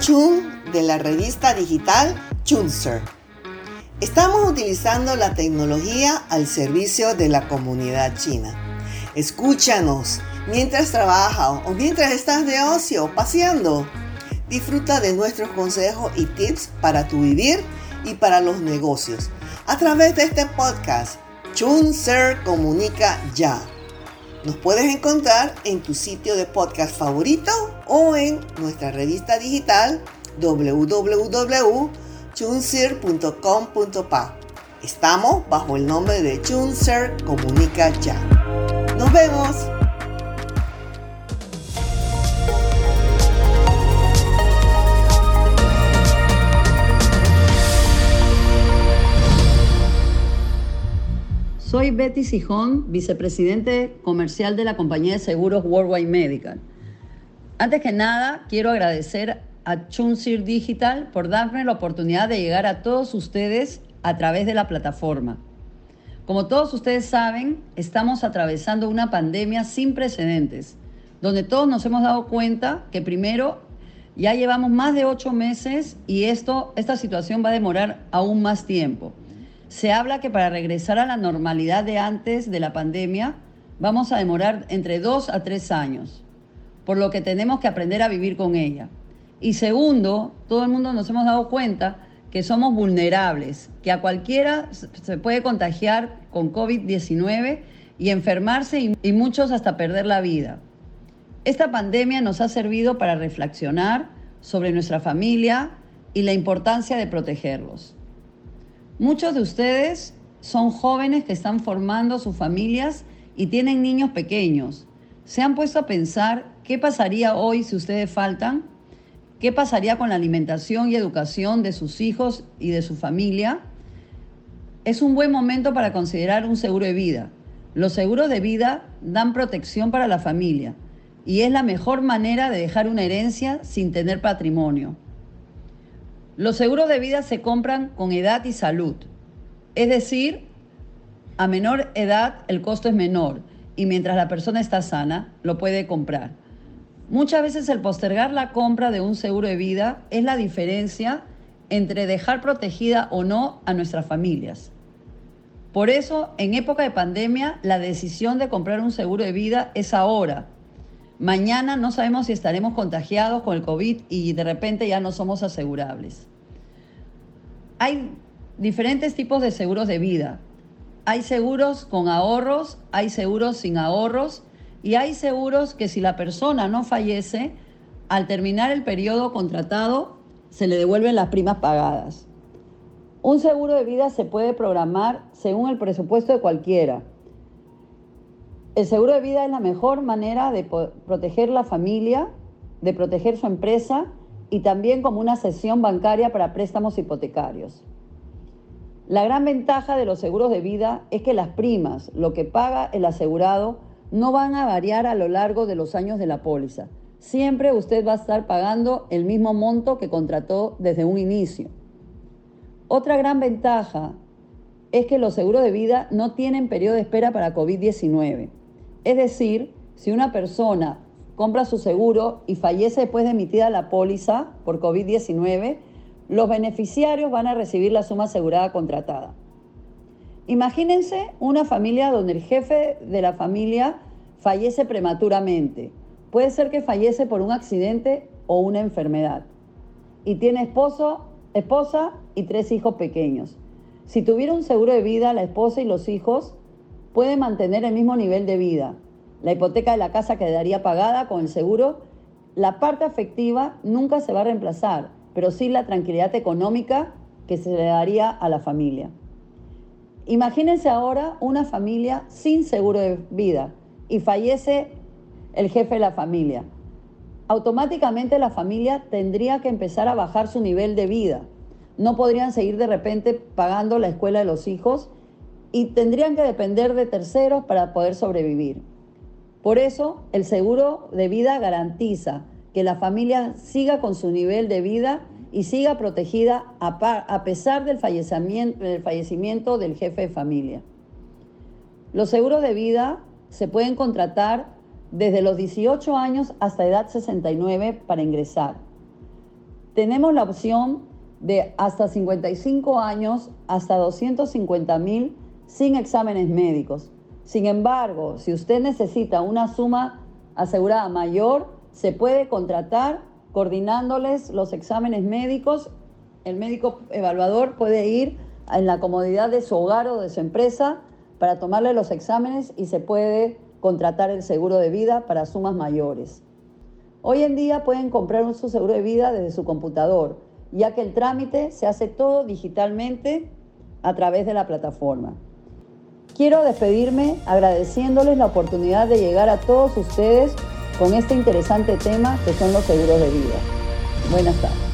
Chun de la revista digital Chunser. Estamos utilizando la tecnología al servicio de la comunidad china. Escúchanos mientras trabajas o mientras estás de ocio paseando. Disfruta de nuestros consejos y tips para tu vivir y para los negocios a través de este podcast. Chunser Comunica Ya. Nos puedes encontrar en tu sitio de podcast favorito o en nuestra revista digital www.chunsir.com.pa. Estamos bajo el nombre de Chunser Comunica Ya. Nos vemos. Soy Betty Sijón, vicepresidente comercial de la compañía de seguros Worldwide Medical. Antes que nada, quiero agradecer a Chunsir Digital por darme la oportunidad de llegar a todos ustedes a través de la plataforma. Como todos ustedes saben, estamos atravesando una pandemia sin precedentes, donde todos nos hemos dado cuenta que primero ya llevamos más de ocho meses y esto, esta situación va a demorar aún más tiempo. Se habla que para regresar a la normalidad de antes de la pandemia vamos a demorar entre dos a tres años, por lo que tenemos que aprender a vivir con ella. Y segundo, todo el mundo nos hemos dado cuenta que somos vulnerables, que a cualquiera se puede contagiar con COVID-19 y enfermarse y, y muchos hasta perder la vida. Esta pandemia nos ha servido para reflexionar sobre nuestra familia y la importancia de protegerlos. Muchos de ustedes son jóvenes que están formando sus familias y tienen niños pequeños. ¿Se han puesto a pensar qué pasaría hoy si ustedes faltan? ¿Qué pasaría con la alimentación y educación de sus hijos y de su familia? Es un buen momento para considerar un seguro de vida. Los seguros de vida dan protección para la familia y es la mejor manera de dejar una herencia sin tener patrimonio. Los seguros de vida se compran con edad y salud. Es decir, a menor edad el costo es menor y mientras la persona está sana, lo puede comprar. Muchas veces el postergar la compra de un seguro de vida es la diferencia entre dejar protegida o no a nuestras familias. Por eso, en época de pandemia, la decisión de comprar un seguro de vida es ahora, Mañana no sabemos si estaremos contagiados con el COVID y de repente ya no somos asegurables. Hay diferentes tipos de seguros de vida. Hay seguros con ahorros, hay seguros sin ahorros y hay seguros que si la persona no fallece, al terminar el periodo contratado, se le devuelven las primas pagadas. Un seguro de vida se puede programar según el presupuesto de cualquiera. El seguro de vida es la mejor manera de proteger la familia, de proteger su empresa y también como una sesión bancaria para préstamos hipotecarios. La gran ventaja de los seguros de vida es que las primas, lo que paga el asegurado, no van a variar a lo largo de los años de la póliza. Siempre usted va a estar pagando el mismo monto que contrató desde un inicio. Otra gran ventaja es que los seguros de vida no tienen periodo de espera para COVID-19. Es decir, si una persona compra su seguro y fallece después de emitida la póliza por COVID-19, los beneficiarios van a recibir la suma asegurada contratada. Imagínense una familia donde el jefe de la familia fallece prematuramente. Puede ser que fallece por un accidente o una enfermedad. Y tiene esposo, esposa y tres hijos pequeños. Si tuviera un seguro de vida, la esposa y los hijos puede mantener el mismo nivel de vida. La hipoteca de la casa quedaría pagada con el seguro. La parte afectiva nunca se va a reemplazar, pero sí la tranquilidad económica que se le daría a la familia. Imagínense ahora una familia sin seguro de vida y fallece el jefe de la familia. Automáticamente la familia tendría que empezar a bajar su nivel de vida. No podrían seguir de repente pagando la escuela de los hijos y tendrían que depender de terceros para poder sobrevivir. Por eso, el seguro de vida garantiza que la familia siga con su nivel de vida y siga protegida a, pesar del fallecimiento, del fallecimiento del jefe de familia. Los seguros de vida se pueden contratar desde los 18 años hasta edad 69 para ingresar. tenemos la opción de hasta 55 años, hasta 250 mil sin exámenes médicos. Sin embargo, si usted necesita una suma asegurada mayor, se puede contratar coordinándoles los exámenes médicos. El médico evaluador puede ir en la comodidad de su hogar o de su empresa para tomarle los exámenes y se puede contratar el seguro de vida para sumas mayores. Hoy en día pueden comprar un seguro de vida desde su computador, ya que el trámite se hace todo digitalmente a través de la plataforma. Quiero despedirme agradeciéndoles la oportunidad de llegar a todos ustedes con este interesante tema que son los seguros de vida. Buenas tardes.